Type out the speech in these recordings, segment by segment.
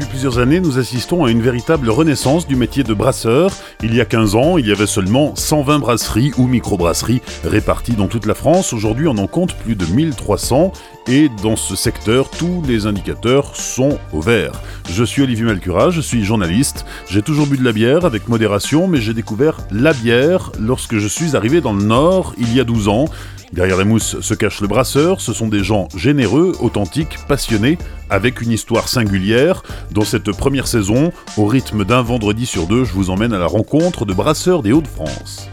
Depuis plusieurs années, nous assistons à une véritable renaissance du métier de brasseur. Il y a 15 ans, il y avait seulement 120 brasseries ou microbrasseries réparties dans toute la France. Aujourd'hui, on en compte plus de 1300 et dans ce secteur, tous les indicateurs sont au vert. Je suis Olivier Malcura, je suis journaliste. J'ai toujours bu de la bière avec modération, mais j'ai découvert la bière lorsque je suis arrivé dans le Nord il y a 12 ans. Derrière les mousses se cache le brasseur, ce sont des gens généreux, authentiques, passionnés, avec une histoire singulière. Dans cette première saison, au rythme d'un vendredi sur deux, je vous emmène à la rencontre de brasseurs des Hauts-de-France.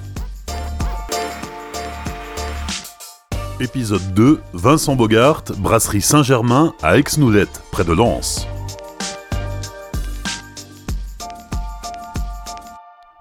Épisode 2, Vincent Bogart, brasserie Saint-Germain à Aix-Noudette, près de Lens.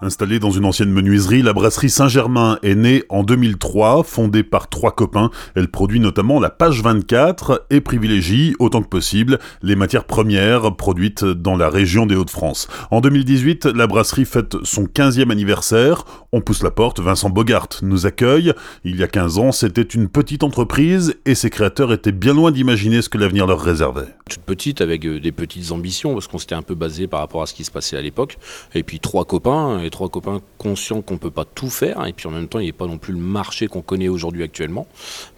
Installée dans une ancienne menuiserie, la brasserie Saint-Germain est née en 2003, fondée par trois copains. Elle produit notamment la page 24 et privilégie, autant que possible, les matières premières produites dans la région des Hauts-de-France. En 2018, la brasserie fête son 15e anniversaire. On pousse la porte, Vincent Bogart nous accueille. Il y a 15 ans, c'était une petite entreprise et ses créateurs étaient bien loin d'imaginer ce que l'avenir leur réservait. Toute petite, avec euh, des petites ambitions, parce qu'on s'était un peu basé par rapport à ce qui se passait à l'époque. Et puis trois copains, et trois copains conscients qu'on peut pas tout faire, et puis en même temps, il n'y a pas non plus le marché qu'on connaît aujourd'hui actuellement.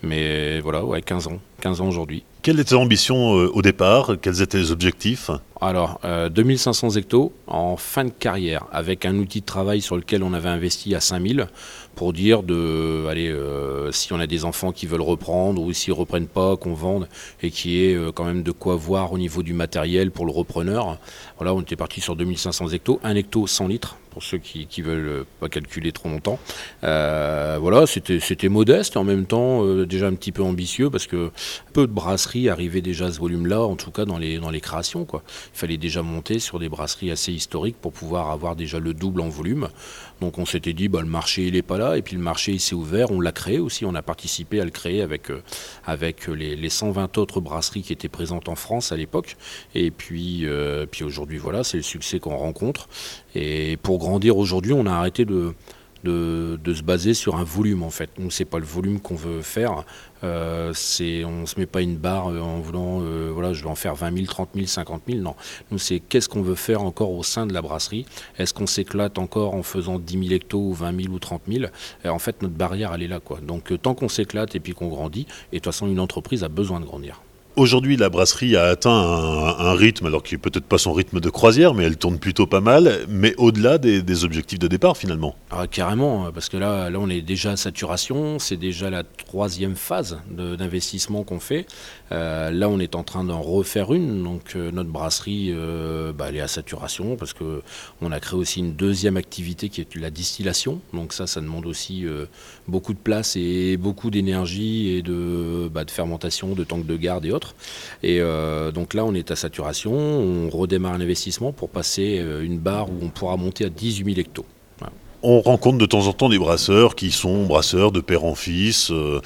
Mais voilà, ouais, 15 ans, 15 ans aujourd'hui. Quelle était l'ambition euh, au départ? Quels étaient les objectifs? Alors, 2500 euh, hectos en fin de carrière, avec un outil de travail sur lequel on avait investi à 5000 pour dire de, allez, euh, si on a des enfants qui veulent reprendre ou s'ils reprennent pas, qu'on vende et qui y ait quand même de quoi voir au niveau du matériel pour le repreneur. Voilà, on était parti sur 2500 hectos, un hecto 100 litres pour ceux qui, qui veulent pas calculer trop longtemps. voilà, c'était modeste en même temps déjà un petit peu ambitieux parce que peu de brasseries arrivait déjà à ce volume-là, en tout cas dans les, dans les créations. Quoi. Il fallait déjà monter sur des brasseries assez historiques pour pouvoir avoir déjà le double en volume. Donc on s'était dit, bah, le marché il n'est pas là, et puis le marché il s'est ouvert, on l'a créé aussi, on a participé à le créer avec, euh, avec les, les, 120 autres brasseries qui étaient présentes en France à l'époque. Et puis, euh, puis aujourd'hui, voilà, c'est le succès qu'on rencontre. Et pour grandir aujourd'hui, on a arrêté de de, se baser sur un volume en fait. Nous, c'est pas le volume qu'on veut faire. Euh, c'est, on se met pas une barre euh, en voulant, euh, voilà, je vais en faire 20 000, 30 000, 50 000. Non. Nous, c'est qu'est-ce qu'on veut faire encore au sein de la brasserie? Est-ce qu'on s'éclate encore en faisant 10 000 hectos ou 20 000 ou 30 000 et En fait, notre barrière, elle est là. Quoi. Donc, tant qu'on s'éclate et puis qu'on grandit, et de toute façon, une entreprise a besoin de grandir. Aujourd'hui, la brasserie a atteint un, rythme, alors qui n'est peut-être pas son rythme de croisière, mais elle tourne plutôt pas mal, mais au-delà des, objectifs de départ finalement. Ah, carrément, parce que là, là, on est déjà à saturation, c'est déjà la troisième phase d'investissement qu'on fait. Euh, là, on est en train d'en refaire une, donc euh, notre brasserie, euh, bah, est à saturation, parce qu'on a créé aussi une deuxième activité qui est la distillation, donc ça, ça demande aussi beaucoup de place et beaucoup d'énergie et de, bah, de fermentation, de tanks de garde et autres. Et donc là, on est à saturation, on redémarre un investissement pour passer une barre où on pourra monter à 18 000 hectos. On rencontre de temps en temps des brasseurs qui sont brasseurs de père en fils. Euh,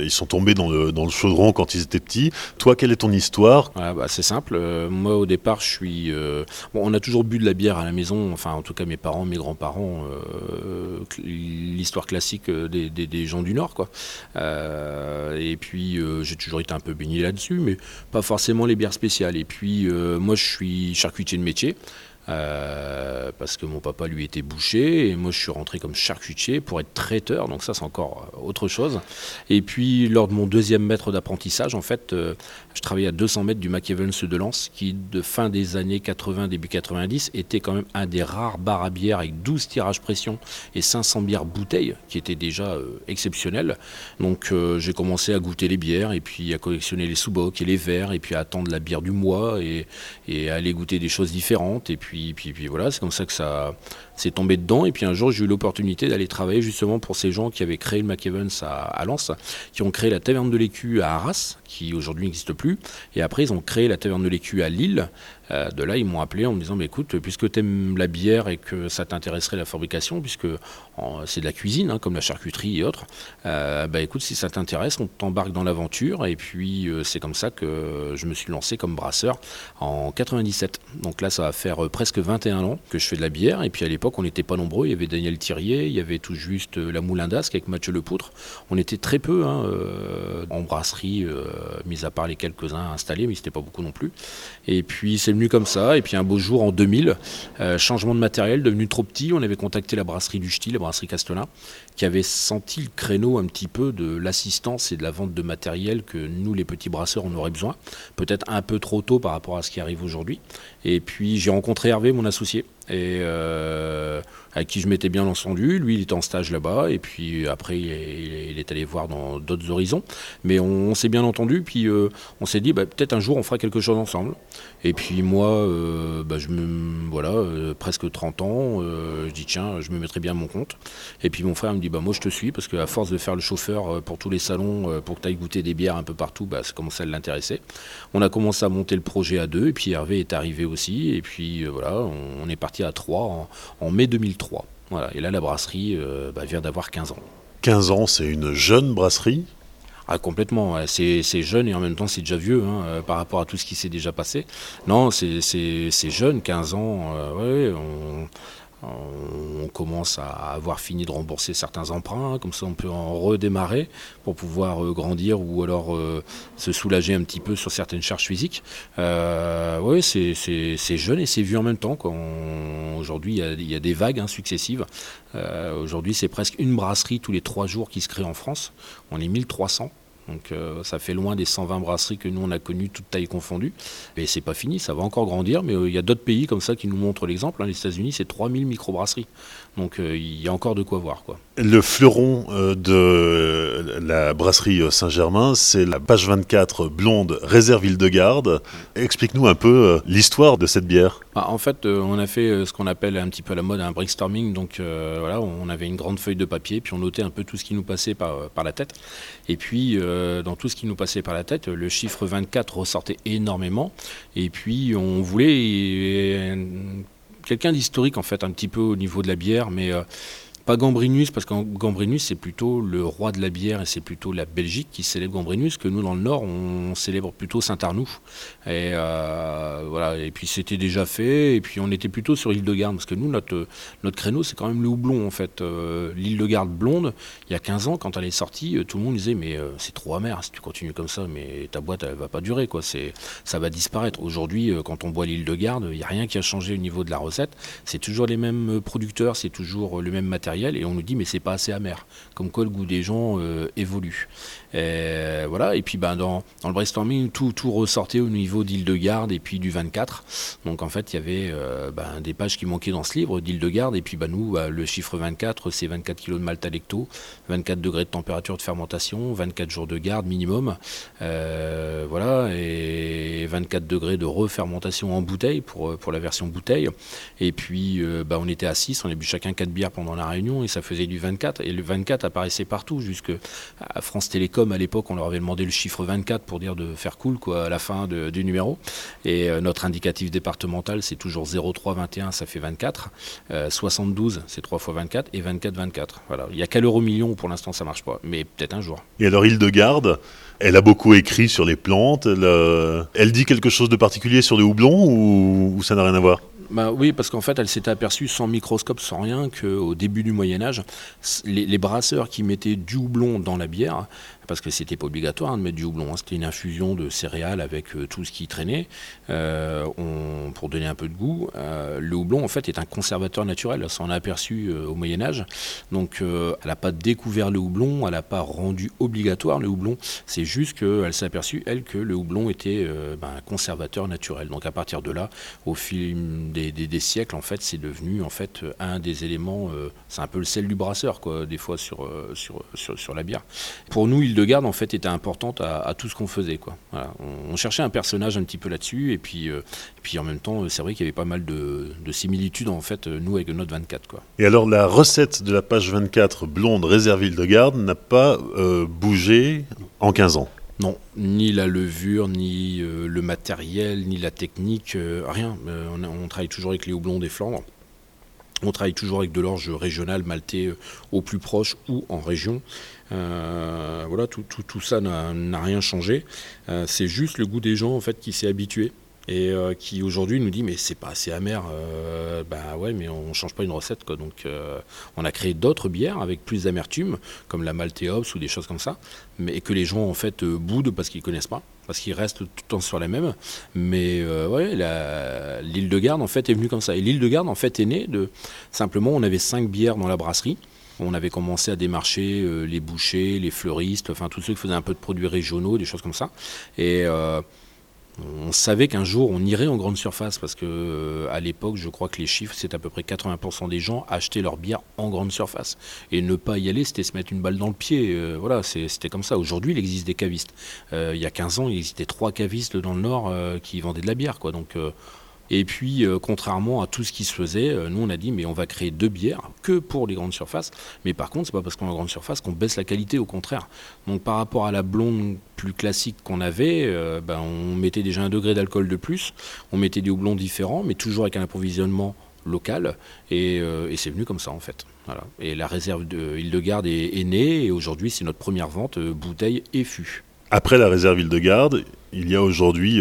ils sont tombés dans le, chaudron quand ils étaient petits. Toi, quelle est ton histoire? Ah, bah, C'est simple. moi, au départ, je suis. on a toujours bu de la bière à la maison. Enfin, en tout cas, mes parents, mes grands-parents. L'histoire classique des, gens du Nord, quoi. et puis, j'ai toujours été un peu baigné là-dessus, mais pas forcément les bières spéciales. Et puis, moi, je suis charcutier de métier. Euh, parce que mon papa lui était boucher et moi je suis rentré comme charcutier pour être traiteur donc ça c'est encore euh, autre chose. Et puis lors de mon deuxième maître d'apprentissage en fait euh, je travaillais à 200 mètres du McEvans de Lens qui de fin des années 80 début 90 était quand même un des rares bars à bière avec 12 tirages pression et 500 bières bouteilles qui était déjà exceptionnel donc j'ai commencé à goûter les bières et puis à collectionner les sous-bocs et les verres et puis à attendre la bière du mois et, à aller goûter des choses différentes et puis voilà, c'est comme ça que ça s'est tombé dedans. Et puis un jour, j'ai eu l'opportunité d'aller travailler justement pour ces gens qui avaient créé le McEvans à, à Lens, qui ont créé la Taverne de l'Écu à Arras, qui aujourd'hui n'existe plus. Et après, ils ont créé la Taverne de l'Écu à Lille. Euh, de là, ils m'ont appelé en me disant, bah, écoute, puisque tu aimes la bière et que ça t'intéresserait la fabrication, puisque c'est de la cuisine, hein, comme la charcuterie et autres, euh, bah, écoute, si ça t'intéresse, on t'embarque dans l'aventure. Et puis, euh, c'est comme ça que je me suis lancé comme brasseur en 97. Donc là, ça va faire presque 21 ans que je fais de la bière. Et puis à l'époque, on n'était pas nombreux. Il y avait Daniel Thirier, il y avait tout juste la Moulin d'Asque avec Mathieu Lepoutre. On était très peu hein, en brasserie, mis à part les quelques-uns installés, mais c'était pas beaucoup non plus. Et puis, c'est comme ça. Et puis un beau jour en 2000, changement de matériel, devenu trop petit. On avait contacté la brasserie du Ch'ti, la brasserie Castelin, qui avait senti le créneau un petit peu de l'assistance et de la vente de matériel que nous, les petits brasseurs, on aurait besoin. Peut-être un peu trop tôt par rapport à ce qui arrive aujourd'hui. Et puis j'ai rencontré Hervé, mon associé, et euh, avec qui je m'étais bien entendu. Lui, il était en stage là-bas, et puis après, il est, allé voir dans d'autres horizons. Mais on, s'est bien entendu, puis euh, on s'est dit, bah, peut-être un jour, on fera quelque chose ensemble. Et puis moi, euh, bah, voilà, presque 30 ans, je dis, tiens, je me mettrai bien à mon compte. Et puis mon frère me dit, bah, moi, je te suis, parce qu'à force de faire le chauffeur pour tous les salons, pour que tu ailles goûter des bières un peu partout, bah, ça commençait à l'intéresser. On a commencé à monter le projet à deux, et puis Hervé est arrivé aussi, et puis voilà, on, est parti à trois en, mai 2003. Voilà. Et là, la brasserie euh, bah, vient d'avoir 15 ans. 15 ans, c'est une jeune brasserie ah, complètement, c'est jeune et en même temps c'est déjà vieux hein, euh, par rapport à tout ce qui s'est déjà passé. Non, c'est jeune, 15 ans, euh, ouais, on, on commence à avoir fini de rembourser certains emprunts, comme ça on peut en redémarrer pour pouvoir euh, grandir ou alors euh, se soulager un petit peu sur certaines charges physiques. Euh, oui, c'est jeune et c'est vieux en même temps. Aujourd'hui, il y, a des vagues hein, successives. Aujourd'hui, c'est presque une brasserie tous les trois jours qui se crée en France. On est 1300. Donc euh, ça fait loin des 120 brasseries que nous on a connues, toutes tailles confondues. Mais c'est pas fini, ça va encore grandir. Mais euh, il y a d'autres pays comme ça qui nous montrent l'exemple. Hein. Les États-Unis, c'est 3000 microbrasseries. Donc euh, il y a encore de quoi voir. Quoi. Le fleuron de la brasserie Saint-Germain, c'est la page 24 blonde réserve de garde Explique-nous un peu l'histoire de cette bière. Bah, en fait, on a fait ce qu'on appelle un petit peu à la mode un brainstorming. Donc voilà, on avait une grande feuille de papier, puis on notait un peu tout ce qui nous passait par, la tête. Et puis euh, dans tout ce qui nous passait par la tête. Le chiffre 24 ressortait énormément. Et puis on voulait euh, quelqu'un d'historique en fait, un petit peu au niveau de la bière, mais euh, pas Gambrinus, parce que Gambrinus, c'est plutôt le roi de la bière et c'est plutôt la Belgique qui célèbre Gambrinus, que nous, dans le Nord, on célèbre plutôt Saint-Arnoux. Et, euh, puis c'était déjà fait, et puis on était plutôt sur l'île de Garde, parce que nous, notre, créneau, c'est quand même le houblon, en fait. Euh, l'île de Garde blonde, il y a 15 ans, quand elle est sortie, euh, tout le monde disait, mais c'est trop amer si tu continues comme ça, mais ta boîte, elle va pas durer. Ça va disparaître. Aujourd'hui, quand on boit l'île de Garde, il n'y a rien qui a changé au niveau de la recette. C'est toujours les mêmes producteurs, c'est toujours le même matériel et on nous dit mais c'est pas assez amer. Comme quoi le goût des gens euh, évolue. Et voilà. Et puis ben, dans, dans le brainstorming, tout, tout ressortait au niveau d'Île-de-Garde et puis du 24. Donc en fait, il y avait euh, ben, des pages qui manquaient dans ce livre d'Île-de-Garde. Et puis ben, nous, bah, le chiffre 24, c'est 24 kg de malt à 24 degrés de température de fermentation, 24 jours de garde minimum. Euh, voilà. Et 24 degrés de refermentation en bouteille pour, pour la version bouteille. Et puis ben, on était à 6, on a bu chacun 4 bières pendant la réunion et ça faisait du 24. Et le 24 apparaissait partout, jusque à France Télécom à l'époque, on leur avait demandé le chiffre 24 pour dire de faire cool quoi, à la fin du numéro. Et euh, notre indicatif départemental, c'est toujours 0321, ça fait 24. 72, euh, c'est 3 fois 24. Et 24, 24. Voilà. Il n'y a qu'à l'euro million pour l'instant, ça marche pas. Mais peut-être un jour. Et alors, Île-de-Garde, elle a beaucoup écrit sur les plantes. Elle, dit quelque chose de particulier sur le houblon ou ça n'a rien à voir? Bah oui, parce qu'en fait, elle s'était aperçue sans microscope, sans rien, qu'au début du Moyen Âge, les, brasseurs qui mettaient du houblon dans la bière parce que c'était pas obligatoire de mettre du houblon. Hein. C'était une infusion de céréales avec euh, tout ce qui traînait euh, pour donner un peu de goût. Euh, le houblon, en fait, est un conservateur naturel. Ça, on a aperçu au Moyen Âge. Donc, elle n'a pas découvert le houblon, elle n'a pas rendu obligatoire le houblon. C'est juste qu'elle s'est aperçue, elle, que le houblon était ben, un conservateur naturel. Donc, à partir de là, au fil des, siècles, en fait, c'est devenu en fait un des éléments. c'est un peu le sel du brasseur, quoi, des fois sur la bière. Pour nous, il de garde en fait était importante à, tout ce qu'on faisait. Quoi. On, cherchait un personnage un petit peu là-dessus et puis, euh, puis en même temps c'est vrai qu'il y avait pas mal de, similitudes en fait nous avec notre 24. Quoi. Et alors la recette de la page 24 blonde réserville de garde n'a pas euh, bougé en 15 ans? Non, ni la levure, ni euh, le matériel, ni la technique, rien. On, on, travaille toujours avec les houblons des Flandres. On travaille toujours avec de l'orge régional maltais euh, au plus proche ou en région. Euh, voilà, tout, ça n'a rien changé. Euh, c'est juste le goût des gens en fait qui s'est habitué. Et euh, qui aujourd'hui nous dit mais c'est pas assez amer. Euh, ben ouais, mais on change pas une recette quoi. Donc euh, on a créé d'autres bières avec plus d'amertume, comme la Malteops ou des choses comme ça, mais que les gens en fait boudent parce qu'ils connaissent pas, parce qu'ils restent tout le temps sur la même. Mais ouais, l'île de Garde en fait est venue comme ça. Et l'île de Garde en fait est née de simplement on avait cinq bières dans la brasserie. On avait commencé à démarcher les bouchers, les fleuristes, enfin tous ceux qui faisaient un peu de produits régionaux, des choses comme ça. Et on savait qu'un jour on irait en grande surface parce que euh, à l'époque, je crois que les chiffres, c'est à peu près 80% des gens achetaient leur bière en grande surface. Et ne pas y aller, c'était se mettre une balle dans le pied. Euh, voilà, c'était comme ça. Aujourd'hui, il existe des cavistes. Euh, il y a 15 ans, il existait trois cavistes dans le Nord qui vendaient de la bière. Quoi. Donc et puis, euh, contrairement à tout ce qui se faisait, euh, nous on a dit mais on va créer deux bières que pour les grandes surfaces. Mais par contre, c'est pas parce qu'on a une grande surface qu'on baisse la qualité, au contraire. Donc par rapport à la blonde plus classique qu'on avait, euh, ben, on mettait déjà un degré d'alcool de plus, on mettait des houblons différents, mais toujours avec un approvisionnement local. Et, c'est venu comme ça en fait. Voilà. Et la réserve de Île-de-Garde est, née et aujourd'hui c'est notre première vente bouteille et fût. Après la réserve Île-de-Garde, il y a aujourd'hui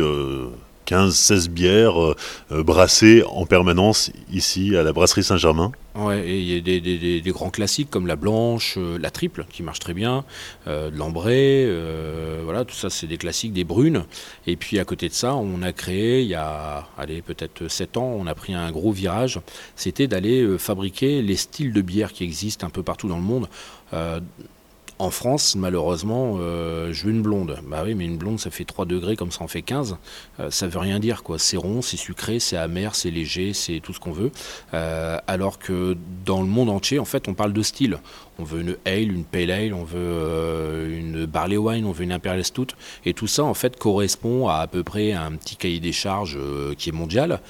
15-16 bières euh, euh, brassées en permanence ici à la brasserie Saint-Germain. Ouais, il y a des, grands classiques comme la blanche, euh, la triple qui marche très bien, l'ambré, voilà, tout ça c'est des classiques, des brunes. Et puis à côté de ça, on a créé il y a, allez, peut-être 7 ans, on a pris un gros virage, c'était d'aller fabriquer les styles de bière qui existent un peu partout dans le monde. En France, malheureusement, euh, je veux une blonde. Bah oui, mais une blonde, ça fait 3 degrés comme ça en fait 15. Euh, ça veut rien dire, quoi. C'est rond, c'est sucré, c'est amer, c'est léger, c'est tout ce qu'on veut. Euh, alors que dans le monde entier, en fait, on parle de style. On veut une ale, une pale ale, on veut une barley wine, on veut une imperial stout. Et tout ça, en fait, correspond à à peu près un petit cahier des charges qui est mondial.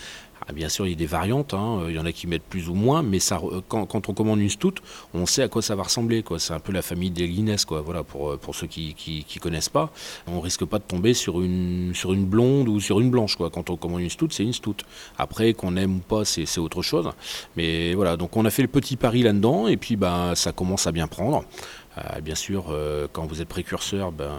Ah, bien sûr, il y a des variantes, hein. il y en a qui mettent plus ou moins, mais ça, quand, on commande une stout, on sait à quoi ça va ressembler. C'est un peu la famille des Guinness, quoi. Voilà, pour, pour ceux qui ne connaissent pas. On risque pas de tomber sur une, blonde ou sur une blanche. Quand on commande une stout, c'est une stout. Après, qu'on aime ou pas, c'est autre chose. Mais voilà, donc on a fait le petit pari là-dedans, et puis bah, ça commence à bien prendre. Euh, bien sûr, euh, quand vous êtes précurseur, ben,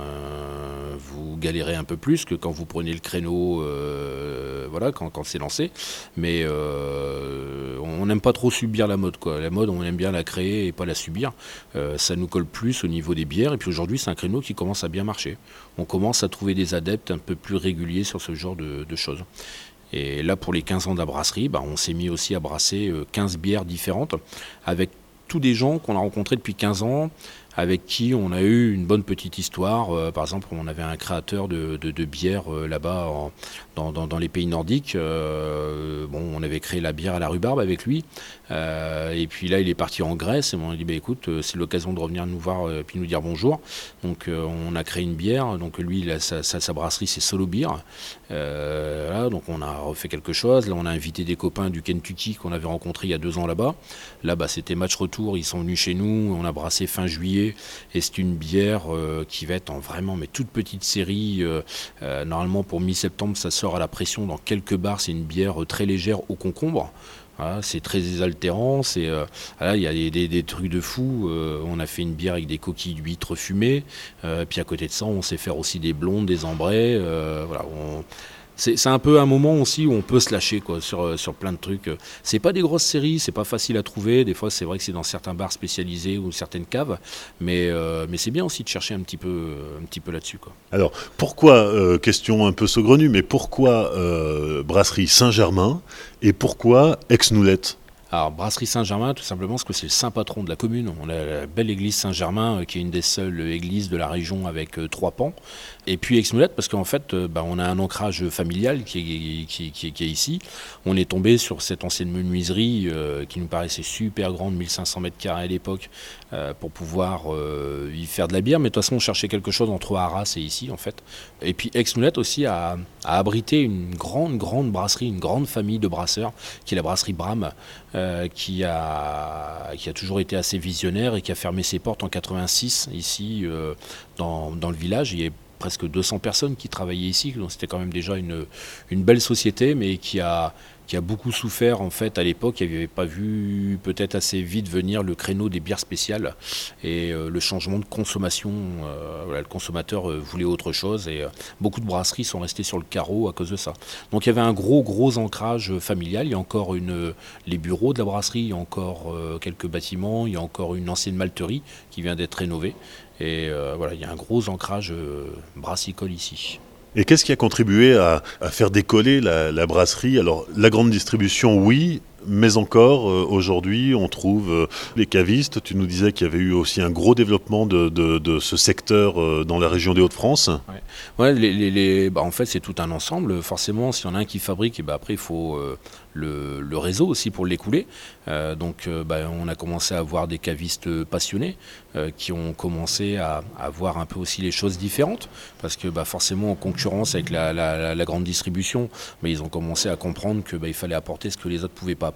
vous galérez un peu plus que quand vous prenez le créneau, euh, voilà, quand, c'est lancé. Mais on n'aime pas trop subir la mode, quoi. La mode, on aime bien la créer et pas la subir. ça nous colle plus au niveau des bières. Et puis aujourd'hui, c'est un créneau qui commence à bien marcher. On commence à trouver des adeptes un peu plus réguliers sur ce genre de, choses. Et là, pour les 15 ans d'abrasserie, ben, on s'est mis aussi à brasser 15 bières différentes avec tous des gens qu'on a rencontrés depuis 15 ans, avec qui on a eu une bonne petite histoire. Euh, par exemple, on avait un créateur de, bière euh, là-bas dans, les pays nordiques. Euh, bon, on avait créé la bière à la rhubarbe avec lui. et puis là, il est parti en Grèce et on a dit bah, écoute, c'est l'occasion de revenir nous voir et puis nous dire bonjour. Donc, on a créé une bière. Donc, lui, sa, sa, brasserie, c'est Solo Beer. donc, on a refait quelque chose. Là, on a invité des copains du Kentucky qu'on avait rencontrés il y a deux ans là-bas. Là, bas c'était match retour. Ils sont venus chez nous. On a brassé fin juillet et c'est une bière euh, qui va être en vraiment mais toute petite série. Euh, euh, normalement pour mi-septembre, ça sort à la pression dans quelques bars. C'est une bière très légère au concombre. c'est très désaltérant. C'est il y a des, trucs de fou. on a fait une bière avec des coquilles d'huîtres fumées. puis à côté de ça, on sait faire aussi des blondes, des ambrés. voilà, c'est un peu un moment aussi où on peut se lâcher quoi, sur, euh, sur plein de trucs. C'est pas des grosses séries, c'est pas facile à trouver. Des fois, c'est vrai que c'est dans certains bars spécialisés ou certaines caves, mais, euh, mais c'est bien aussi de chercher un petit peu, peu là-dessus. Alors, pourquoi, euh, question un peu saugrenue, mais pourquoi Brasserie Saint-Germain et pourquoi Ex-Noulette alors, Brasserie Saint-Germain, tout simplement parce que c'est le saint patron de la commune. On a la belle église Saint-Germain, euh, qui est une des seules églises de la région avec euh, trois pans. Et puis Aix-Moulette, parce qu'en fait, euh, bah, on a un ancrage familial qui est, ici. On est tombé sur cette ancienne menuiserie qui nous paraissait super grande, 1500 mètres carrés à l'époque, pour pouvoir y faire de la bière. Mais de toute façon, on cherchait quelque chose entre Arras et ici, en fait. Et puis Aix-Moulette aussi a, a, abrité une grande, grande brasserie, une grande famille de brasseurs, qui est la brasserie Bram. Euh, qui, a, qui a toujours été assez visionnaire et qui a fermé ses portes en 86 ici euh, dans, le village. Il y a presque 200 personnes qui travaillaient ici, donc c'était quand même déjà une belle société, mais qui a, qui a beaucoup souffert en fait à l'époque. Il n'avait pas vu peut-être assez vite venir le créneau des bières spéciales et le changement de consommation. voilà, le consommateur voulait autre chose et beaucoup de brasseries sont restées sur le carreau à cause de ça. Donc il y avait un gros gros ancrage familial. Il y a encore les bureaux de la brasserie, il y a encore quelques bâtiments, il y a encore une ancienne malterie qui vient d'être rénovée. Et voilà, il y a un gros ancrage brassicole ici. Et qu'est-ce qui a contribué à, faire décoller la, brasserie? Alors, la grande distribution, oui, mais encore, euh, aujourd'hui, on trouve euh, les cavistes. Tu nous disais qu'il y avait eu aussi un gros développement de, ce secteur euh, dans la région des Hauts-de-France. Ouais. bah, en fait, c'est tout un ensemble. Forcément, s'il y en a un qui fabrique, bah, après, il faut le, réseau aussi pour l'écouler. donc, bah, on a commencé à avoir des cavistes passionnés qui ont commencé à, voir un peu aussi les choses différentes. Parce que bah, forcément, en concurrence avec la, grande distribution, ils ont commencé à comprendre qu'il fallait apporter ce que les autres ne pouvaient pas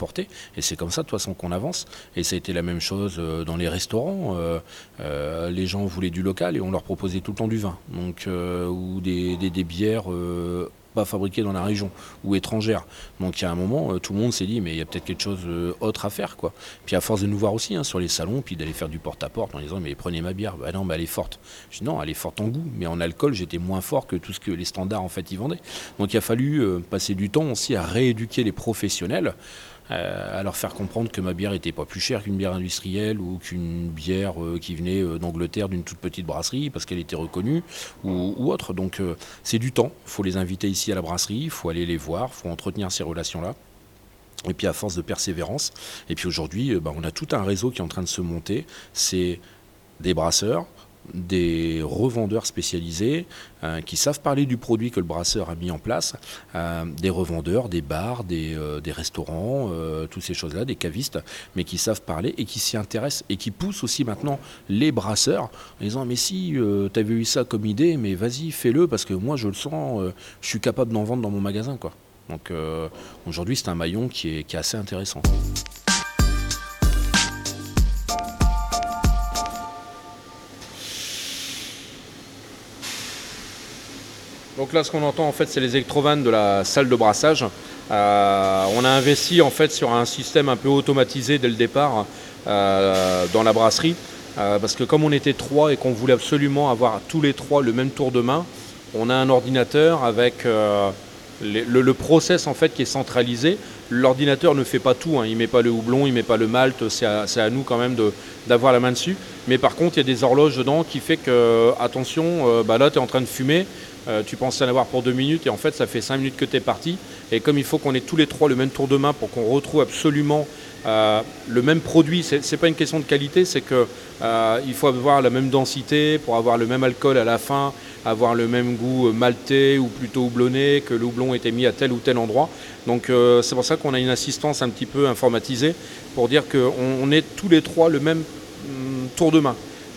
Et c'est comme ça, de toute façon, qu'on avance. Et ça a été la même chose euh, dans les restaurants. Euh, euh, les gens voulaient du local et on leur proposait tout le temps du vin. Donc, ou des, bières pas fabriquées dans la région ou étrangères. Donc il y a un moment, tout le monde s'est dit, mais il y a peut-être quelque chose autre à faire. quoi. Puis à force de nous voir aussi hein, sur les salons, puis d'aller faire du porte-à-porte en disant, mais prenez ma bière. Bah non, mais elle est forte. Je dis, non, elle est forte en goût, mais en alcool, j'étais moins fort que tout ce que les standards en fait y vendaient. Donc il a fallu passer du temps aussi à rééduquer les professionnels. Euh, à leur faire comprendre que ma bière n'était pas plus chère qu'une bière industrielle ou qu'une bière euh, qui venait euh, d'Angleterre d'une toute petite brasserie parce qu'elle était reconnue ou, autre. Donc c'est du temps. Il faut les inviter ici à la brasserie, il faut aller les voir, il faut entretenir ces relations-là. Et puis à force de persévérance. Et puis aujourd'hui, bah, on a tout un réseau qui est en train de se monter. C'est des brasseurs, des revendeurs spécialisés euh, qui savent parler du produit que le brasseur a mis en place, euh, des revendeurs, des bars, des, euh, restaurants, toutes ces choses-là, des cavistes, mais qui savent parler et qui s'y intéressent et qui poussent aussi maintenant les brasseurs en disant mais si tu avais eu ça comme idée, mais vas-y fais-le parce que moi je le sens, je suis capable d'en vendre dans mon magasin quoi. Donc aujourd'hui c'est un maillon qui est assez intéressant. Donc là, ce qu'on entend en fait, c'est les électrovannes de la salle de brassage. Euh, on a investi en fait sur un système un peu automatisé dès le départ euh, dans la brasserie, euh, parce que comme on était trois et qu'on voulait absolument avoir tous les trois le même tour de main, on a un ordinateur avec le, process en fait qui est centralisé. L'ordinateur ne fait pas tout, hein. il ne met pas le houblon, il ne met pas le malt, c'est à, nous quand même d'avoir la main dessus. Mais par contre, il y a des horloges dedans qui fait que, attention, bah là tu es en train de fumer, euh, tu pensais en avoir pour deux minutes et en fait ça fait cinq minutes que tu es parti. Et comme il faut qu'on ait tous les trois le même tour de main pour qu'on retrouve absolument euh, le même produit, ce n'est pas une question de qualité, c'est qu'il euh, faut avoir la même densité pour avoir le même alcool à la fin, avoir le même goût maltais ou plutôt houblonné, que le houblon était mis à tel ou tel endroit. Donc c'est pour ça qu'on a une assistance un petit peu informatisée pour dire qu'on est tous les trois le même hum, tour de main.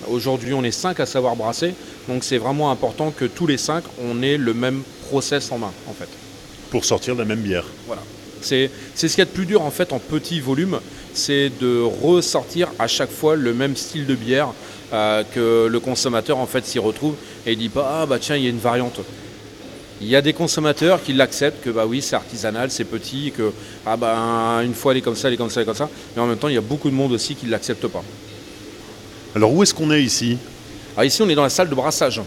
Aujourd'hui, on est cinq à savoir brasser, donc c'est vraiment important que tous les cinq, on ait le même process en main, en fait. Pour sortir la même bière. Voilà. C'est ce qu'il y a de plus dur, en fait, en petit volume, c'est de ressortir à chaque fois le même style de bière euh, que le consommateur, en fait, s'y retrouve et il dit pas, ah bah tiens, il y a une variante. Il y a des consommateurs qui l'acceptent, que bah oui, c'est artisanal, c'est petit, que ah bah, une fois elle est comme ça, elle est comme ça, elle est comme ça. Mais en même temps, il y a beaucoup de monde aussi qui ne l'accepte pas. Alors où est-ce qu'on est ici? Alors ici on est dans la salle de brassage.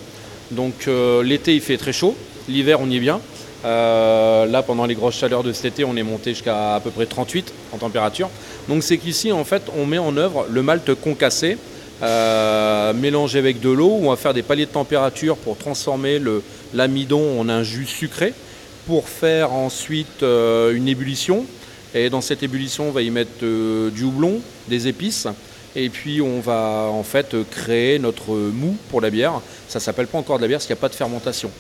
Donc euh, l'été il fait très chaud, l'hiver on y est bien. Euh, là pendant les grosses chaleurs de cet été on est monté jusqu'à à peu près 38 en température. Donc c'est qu'ici en fait on met en œuvre le malt concassé euh, mélangé avec de l'eau. On va faire des paliers de température pour transformer l'amidon en un jus sucré pour faire ensuite une ébullition. Et dans cette ébullition, on va y mettre du houblon, des épices, et puis on va en fait créer notre mou pour la bière. Ça s'appelle pas encore de la bière parce qu'il n'y a pas de fermentation.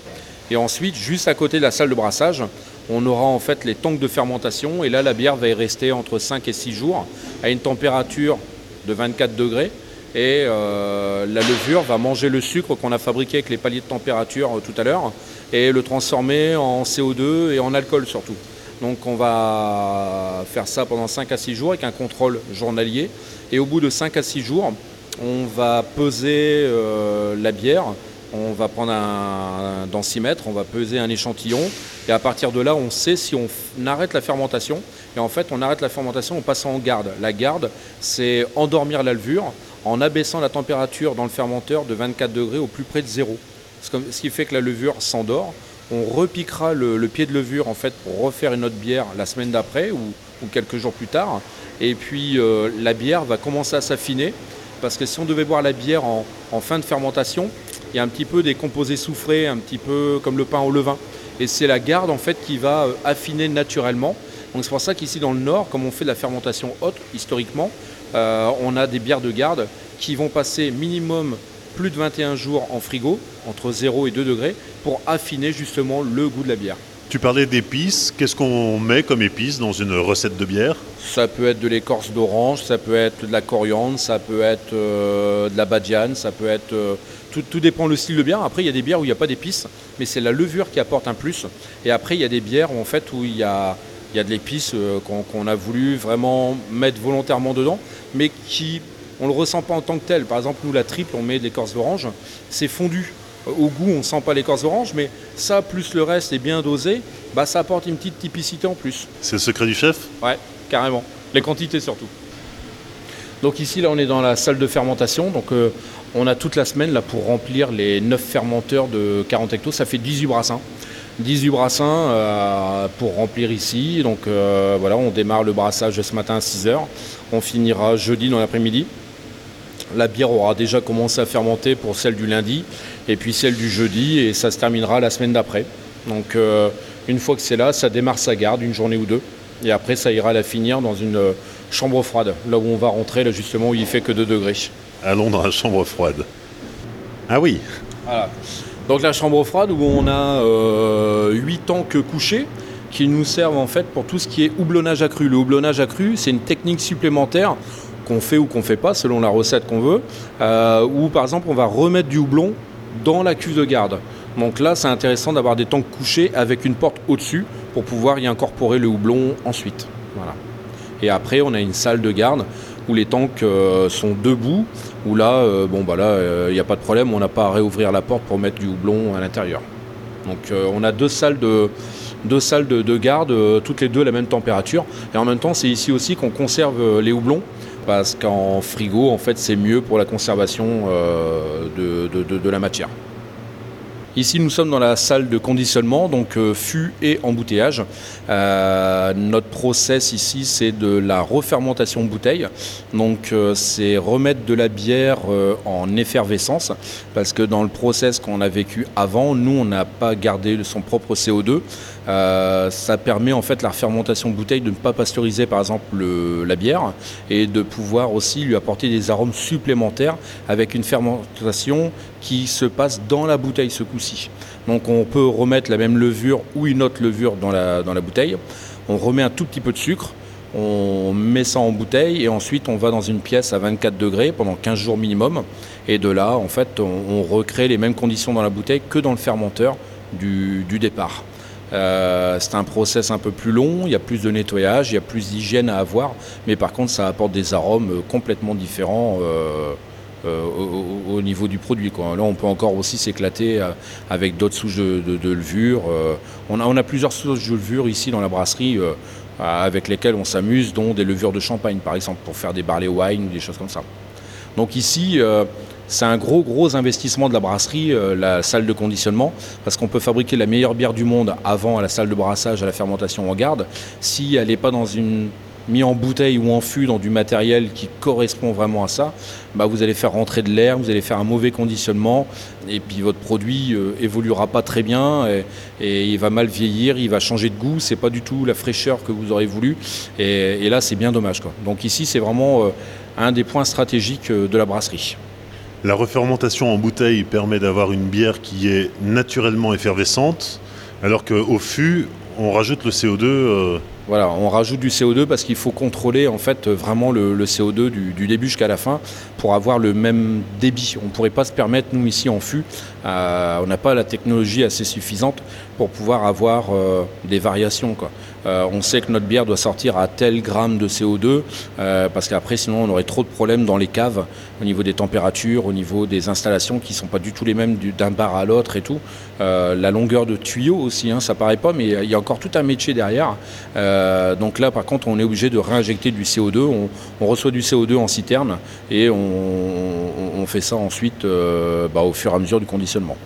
Et ensuite, juste à côté de la salle de brassage, on aura en fait les tanks de fermentation. Et là, la bière va y rester entre 5 et 6 jours à une température de 24 degrés. Et euh, la levure va manger le sucre qu'on a fabriqué avec les paliers de température euh, tout à l'heure et le transformer en CO2 et en alcool surtout. Donc on va faire ça pendant 5 à 6 jours avec un contrôle journalier. Et au bout de 5 à 6 jours, on va peser euh, la bière On va prendre un, densimètre, on va peser un échantillon et à partir de là, on sait si on arrête la fermentation. Et en fait, on arrête la fermentation en passant en garde. La garde, c'est endormir la levure en abaissant la température dans le fermenteur de 24 degrés au plus près de zéro. Ce qui fait que la levure s'endort. On repiquera le, pied de levure en fait pour refaire une autre bière la semaine d'après ou, quelques jours plus tard. Et puis euh, la bière va commencer à s'affiner parce que si on devait boire la bière en, fin de fermentation, il y a un petit peu des composés soufrés, un petit peu comme le pain au levain. Et c'est la garde en fait qui va euh, affiner naturellement. Donc c'est pour ça qu'ici dans le nord, comme on fait de la fermentation haute historiquement, euh, on a des bières de garde qui vont passer minimum plus de 21 jours en frigo, entre 0 et 2 degrés, pour affiner justement le goût de la bière. Tu parlais d'épices, qu'est-ce qu'on met comme épices dans une recette de bière? Ça peut être de l'écorce d'orange, ça peut être de la coriandre, ça peut être euh, de la badiane, ça peut être... Euh, tout, tout, dépend le style de bière. Après, il y a des bières où il n'y a pas d'épices, mais c'est la levure qui apporte un plus. Et après, il y a des bières où, en fait, où il y a, il y a de l'épice euh, qu'on a voulu vraiment mettre volontairement dedans, mais qui on ne le ressent pas en tant que tel. Par exemple, nous, la triple, on met de l'écorce d'orange, c'est fondu. Au goût, on ne sent pas l'écorce d'orange, mais ça, plus le reste est bien dosé, bah, ça apporte une petite typicité en plus. C'est le secret du chef? Ouais, carrément. Les quantités surtout. Donc ici, là, on est dans la salle de fermentation. Donc euh, on a toute la semaine là, pour remplir les 9 fermenteurs de 40 hectos. Ça fait 18 brassins. 18 brassins euh, pour remplir ici. Donc euh, voilà, on démarre le brassage ce matin à 6h. On finira jeudi dans l'après-midi. La bière aura déjà commencé à fermenter pour celle du lundi et puis celle du jeudi et ça se terminera la semaine d'après. Donc euh, une fois que c'est là, ça démarre sa garde une journée ou deux et après ça ira la finir dans une chambre froide, là où on va rentrer, là justement où il fait que 2 degrés. Allons dans la chambre froide. Ah oui. Voilà. Donc la chambre froide où on a 8 euh, tanks couchés qui nous servent en fait pour tout ce qui est houblonnage accru. Le houblonnage accru, c'est une technique supplémentaire qu'on fait ou qu'on fait pas selon la recette qu'on veut, euh, où par exemple on va remettre du houblon dans la cuve de garde. Donc là, c'est intéressant d'avoir des tanks couchés avec une porte au-dessus pour pouvoir y incorporer le houblon ensuite. Et après, on a une salle de garde où les tanks euh, sont debout, où là, euh, bon bah là, il n'y a pas de problème, on n'a pas à réouvrir la porte pour mettre du houblon à l'intérieur. Donc on a deux salles de, deux salles de, garde, toutes les deux à la même température. Et en même temps, c'est ici aussi qu'on conserve les houblons, parce qu'en frigo, en fait, c'est mieux pour la conservation de la matière. Ici, nous sommes dans la salle de conditionnement, donc euh, fût et embouteillage. Euh, notre process ici, c'est de la refermentation bouteille. Donc, euh, c'est remettre de la bière en effervescence, parce que dans le process qu'on a vécu avant, nous, on n'a pas gardé son propre CO2. Ça permet en fait la fermentation bouteille de ne pas pasteuriser par exemple la bière et de pouvoir aussi lui apporter des arômes supplémentaires avec une fermentation qui se passe dans la bouteille ce coup-ci. Donc on peut remettre la même levure ou une autre levure dans la, dans la bouteille. On remet un tout petit peu de sucre, on met ça en bouteille et ensuite on va dans une pièce à 24 degrés pendant 15 jours minimum. Et de là, en fait, on, recrée les mêmes conditions dans la bouteille que dans le fermenteur du, départ. Euh, c'est un process un peu plus long, il y a plus de nettoyage, il y a plus d'hygiène à avoir, mais par contre ça apporte des arômes complètement différents. Euh, euh, au, niveau du produit. Là, on peut encore aussi s'éclater euh, avec d'autres souches de, levure. Euh, on a plusieurs souches de levure ici dans la brasserie avec lesquelles on s'amuse, dont des levures de champagne, par exemple, pour faire des barley wine ou des choses comme ça. Donc ici, c'est un gros, gros investissement de la brasserie, la salle de conditionnement, parce qu'on peut fabriquer la meilleure bière du monde avant à la salle de brassage, à la fermentation en garde. Si elle n'est pas dans mis en bouteille ou en fût dans du matériel qui correspond vraiment à ça, bah vous allez faire rentrer de l'air, vous allez faire un mauvais conditionnement et puis votre produit euh, évoluera pas très bien et, il va mal vieillir, il va changer de goût, c'est pas du tout la fraîcheur que vous aurez voulu et, là c'est bien dommage. Quoi. Donc ici c'est vraiment euh, un des points stratégiques euh, de la brasserie. La refermentation en bouteille permet d'avoir une bière qui est naturellement effervescente, alors qu'au fût, on rajoute le CO2 voilà, on rajoute du CO2 parce qu'il faut contrôler en fait vraiment le, CO2 du, début jusqu'à la fin pour avoir le même débit. On ne pourrait pas se permettre, nous ici en fût, euh, on n'a pas la technologie assez suffisante pour pouvoir avoir euh, des variations. On sait que notre bière doit sortir à tel gramme de CO2, parce qu'après sinon on aurait trop de problèmes dans les caves au niveau des températures, au niveau des installations qui ne sont pas du tout les mêmes d'un bar à l'autre et tout. la longueur de tuyau aussi, hein, ça paraît pas, mais il y a encore tout un métier derrière. donc là par contre on est obligé de réinjecter du CO2, on, reçoit du CO2 en citerne et on, fait ça ensuite bah, au fur et à mesure du conditionnement.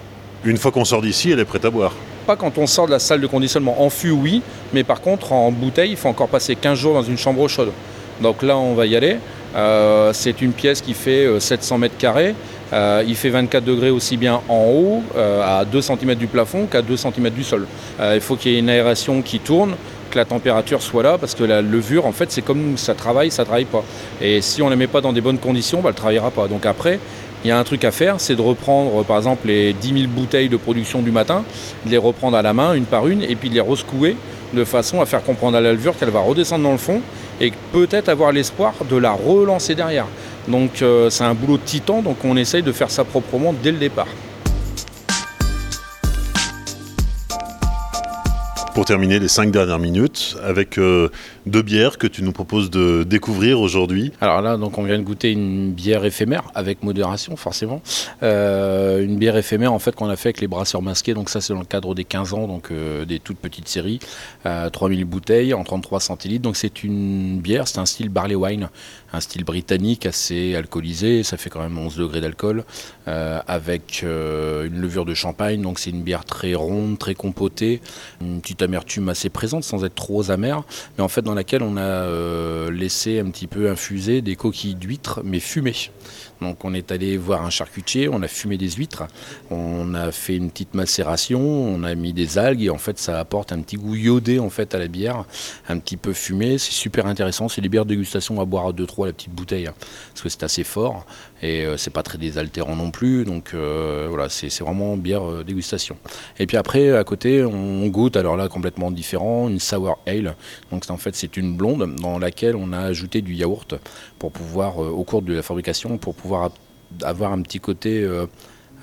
Une fois qu'on sort d'ici, elle est prête à boire Pas quand on sort de la salle de conditionnement. En fût, oui, mais par contre, en bouteille, il faut encore passer 15 jours dans une chambre chaude. Donc là, on va y aller. Euh, c'est une pièce qui fait 700 euh, mètres carrés. Euh, il fait 24 degrés aussi bien en haut, à 2 cm du plafond, qu'à 2 cm du sol. il faut qu'il y ait une aération qui tourne, que la température soit là, parce que la levure, en fait, c'est comme ça travaille, ça ne travaille pas. Et si on ne la met pas dans des bonnes conditions, bah, elle ne travaillera pas. Donc après, il y a un truc à faire, c'est de reprendre par exemple les 10 000 bouteilles de production du matin, de les reprendre à la main une par une et puis de les rescouer de façon à faire comprendre à la levure qu'elle va redescendre dans le fond et peut-être avoir l'espoir de la relancer derrière. Donc euh, c'est un boulot de titan, donc on essaye de faire ça proprement dès le départ. pour terminer les cinq dernières minutes avec euh, deux bières que tu nous proposes de découvrir aujourd'hui. Alors là, donc on vient de goûter une bière éphémère avec modération, forcément. Euh, une bière éphémère en fait qu'on a fait avec les brasseurs masqués. Donc ça, c'est dans le cadre des 15 ans, donc euh, des toutes petites séries, 3000 bouteilles en 33 centilitres. Donc c'est une bière, c'est un style barley wine, un style britannique assez alcoolisé. Ça fait quand même 11 degrés d'alcool avec une levure de champagne. Donc c'est une bière très ronde, très compotée, une petite amertume assez présente sans être trop amère, mais en fait dans laquelle on a euh, laissé un petit peu infuser des coquilles d'huîtres mais fumées. Donc on est allé voir un charcutier, on a fumé des huîtres, on a fait une petite macération, on a mis des algues et en fait ça apporte un petit goût iodé en fait à la bière, un petit peu fumé, c'est super intéressant, c'est des bières de dégustation à boire à 2-3 la petite bouteille, hein, parce que c'est assez fort et euh, c'est pas très désaltérant non plus, donc euh, voilà, c'est vraiment bière euh, dégustation. Et puis après à côté on goûte, alors là complètement différent, une sour ale, donc en fait c'est une blonde dans laquelle on a ajouté du yaourt pour pouvoir, au cours de la fabrication, pour pouvoir avoir un petit côté euh,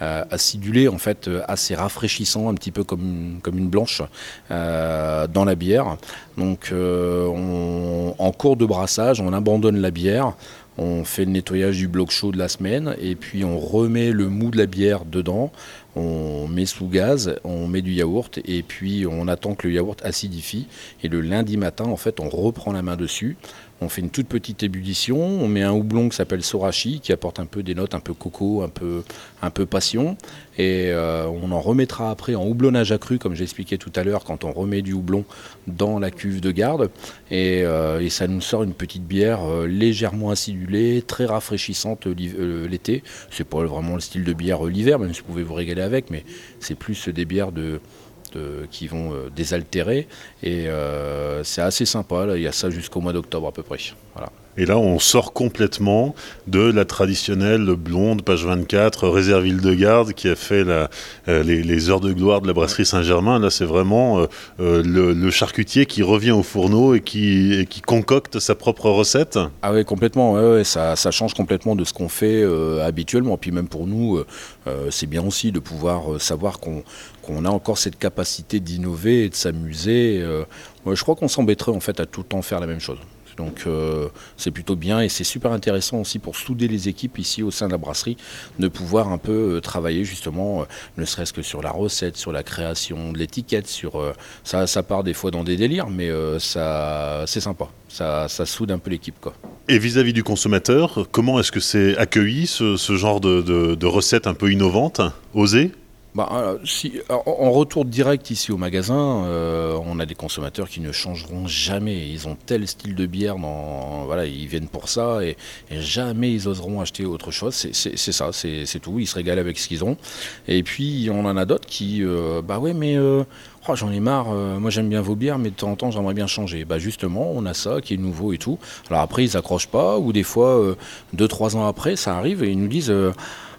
euh, acidulé, en fait, euh, assez rafraîchissant, un petit peu comme, comme une blanche dans la bière. Donc, en cours de brassage, on abandonne la bière. On fait le nettoyage du bloc chaud de la semaine et puis on remet le mou de la bière dedans. On met sous gaz, on met du yaourt et puis on attend que le yaourt acidifie. Et le lundi matin, en fait, on reprend la main dessus. On fait une toute petite ébullition, on met un houblon qui s'appelle Sorachi, qui apporte un peu des notes un peu coco, un peu, un peu passion. Et euh, on en remettra après en houblonnage accru, comme j'expliquais tout à l'heure, quand on remet du houblon dans la cuve de garde. Et, euh, ça nous sort une petite bière euh, légèrement acidulée, très rafraîchissante l'été. C'est pas vraiment le style de bière l'hiver, même si vous pouvez vous régaler avec, mais c'est plus des bières de qui vont euh, désaltérer. Et euh, c'est assez sympa. Il y a ça jusqu'au mois d'octobre à peu près. Voilà. Et là, on sort complètement de la traditionnelle blonde, page 24, réserville de garde, qui a fait euh, les, heures de gloire de la brasserie Saint-Germain. Là, c'est vraiment euh, euh, le, charcutier qui revient au fourneau et qui, concocte sa propre recette. Ah oui, complètement. Ça, change complètement de ce qu'on fait habituellement. Puis même pour nous, c'est bien aussi de pouvoir savoir qu'on qu'on a encore cette capacité d'innover et de s'amuser. je crois qu'on s'embêterait en fait à tout le temps faire la même chose. Donc euh, c'est plutôt bien et c'est super intéressant aussi pour souder les équipes ici au sein de la brasserie, de pouvoir un peu euh, travailler justement, euh, ne serait-ce que sur la recette, sur la création de l'étiquette, sur ça, part des fois dans des délires, mais c'est sympa, ça, ça, soude un peu l'équipe quoi. Et vis-à-vis du consommateur, comment est-ce que c'est accueilli ce, genre de, de, recettes un peu innovantes, osées? Bah, euh, si, en retour direct ici au magasin, euh, on a des consommateurs qui ne changeront jamais. Ils ont tel style de bière, dans, voilà, ils viennent pour ça et, jamais ils oseront acheter autre chose. C'est ça, c'est tout. Ils se régalent avec ce qu'ils ont. Et puis on en a d'autres qui, euh, bah ouais, mais oh, j'en ai marre. moi j'aime bien vos bières, mais de temps en temps j'aimerais bien changer. Bah justement, on a ça qui est nouveau et tout. Alors après ils accrochent pas, ou des fois deux trois ans après, ça arrive et ils nous disent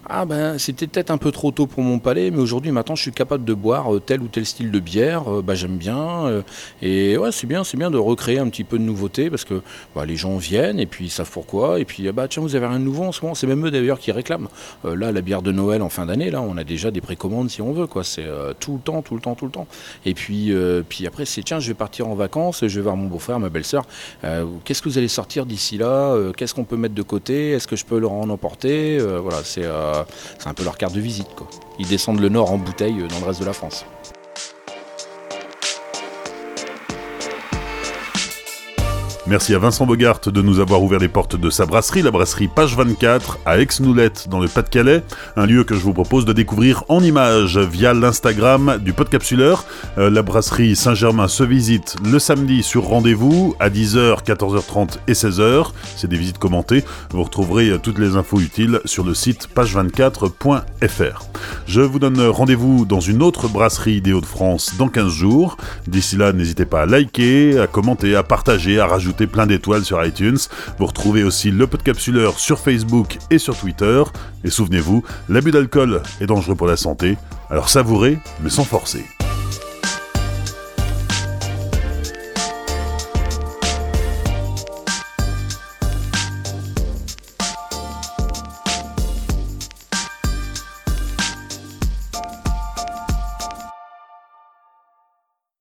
Ah ben c'était peut-être un peu trop tôt pour mon palais, mais aujourd'hui maintenant je suis capable de boire euh, tel ou tel style de bière, bah, j'aime bien. et ouais c'est bien, c'est bien de recréer un petit peu de nouveauté parce que bah, les gens viennent et puis ils savent pourquoi. Et puis bah tiens vous avez rien de nouveau en ce moment, c'est même eux d'ailleurs qui réclament. là la bière de Noël en fin d'année, là on a déjà des précommandes si on veut quoi. C'est tout le temps, tout le temps, tout le temps. Et puis, puis après c'est tiens je vais partir en vacances, je vais voir mon beau-frère, ma belle-sœur. Qu'est-ce que vous allez sortir d'ici là? Qu'est-ce qu'on peut mettre de côté? Est-ce que je peux leur en emporter? Voilà, c'est c'est un peu leur carte de visite. Ils descendent le nord en bouteille dans le reste de la France. Merci à Vincent Bogart de nous avoir ouvert les portes de sa brasserie, la brasserie Page 24 à Aix-Noulette dans le Pas-de-Calais, un lieu que je vous propose de découvrir en images via l'Instagram du Podcapsuleur. Euh, la brasserie Saint-Germain se visite le samedi sur rendez-vous à 10h, 14h30 et 16h. C'est des visites commentées. Vous retrouverez euh, toutes les infos utiles sur le site page24.fr. Je vous donne rendez-vous dans une autre brasserie des Hauts-de-France dans 15 jours. D'ici là, n'hésitez pas à liker, à commenter, à partager, à rajouter plein d'étoiles sur iTunes. Vous retrouvez aussi le podcapsuleur sur Facebook et sur Twitter. Et souvenez-vous, l'abus d'alcool est dangereux pour la santé, alors savourez, mais sans forcer.